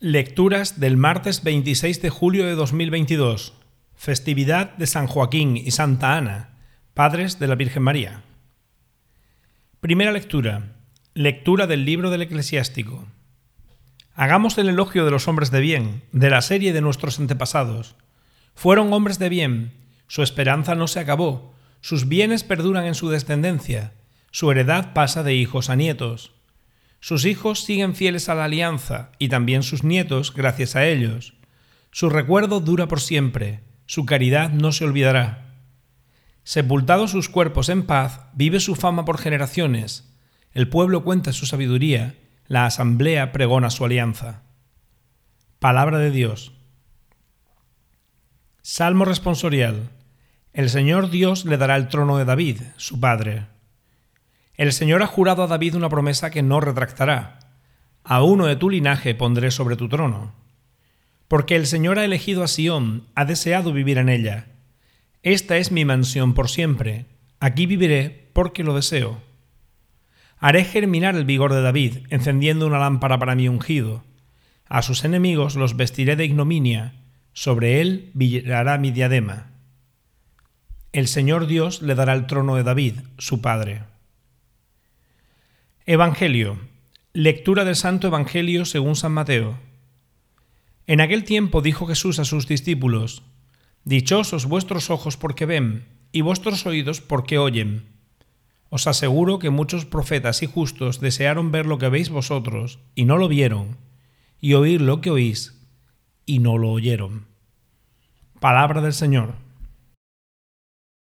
Lecturas del martes 26 de julio de 2022, festividad de San Joaquín y Santa Ana, padres de la Virgen María. Primera lectura. Lectura del libro del eclesiástico. Hagamos el elogio de los hombres de bien, de la serie de nuestros antepasados. Fueron hombres de bien, su esperanza no se acabó, sus bienes perduran en su descendencia, su heredad pasa de hijos a nietos. Sus hijos siguen fieles a la alianza y también sus nietos gracias a ellos. Su recuerdo dura por siempre, su caridad no se olvidará. Sepultados sus cuerpos en paz, vive su fama por generaciones. El pueblo cuenta su sabiduría, la asamblea pregona su alianza. Palabra de Dios. Salmo responsorial. El Señor Dios le dará el trono de David, su padre. El Señor ha jurado a David una promesa que no retractará. A uno de tu linaje pondré sobre tu trono. Porque el Señor ha elegido a Sión, ha deseado vivir en ella. Esta es mi mansión por siempre. Aquí viviré porque lo deseo. Haré germinar el vigor de David, encendiendo una lámpara para mi ungido. A sus enemigos los vestiré de ignominia, sobre él brillará mi diadema. El Señor Dios le dará el trono de David, su padre. Evangelio. Lectura del Santo Evangelio según San Mateo. En aquel tiempo dijo Jesús a sus discípulos, Dichosos vuestros ojos porque ven, y vuestros oídos porque oyen. Os aseguro que muchos profetas y justos desearon ver lo que veis vosotros, y no lo vieron, y oír lo que oís, y no lo oyeron. Palabra del Señor.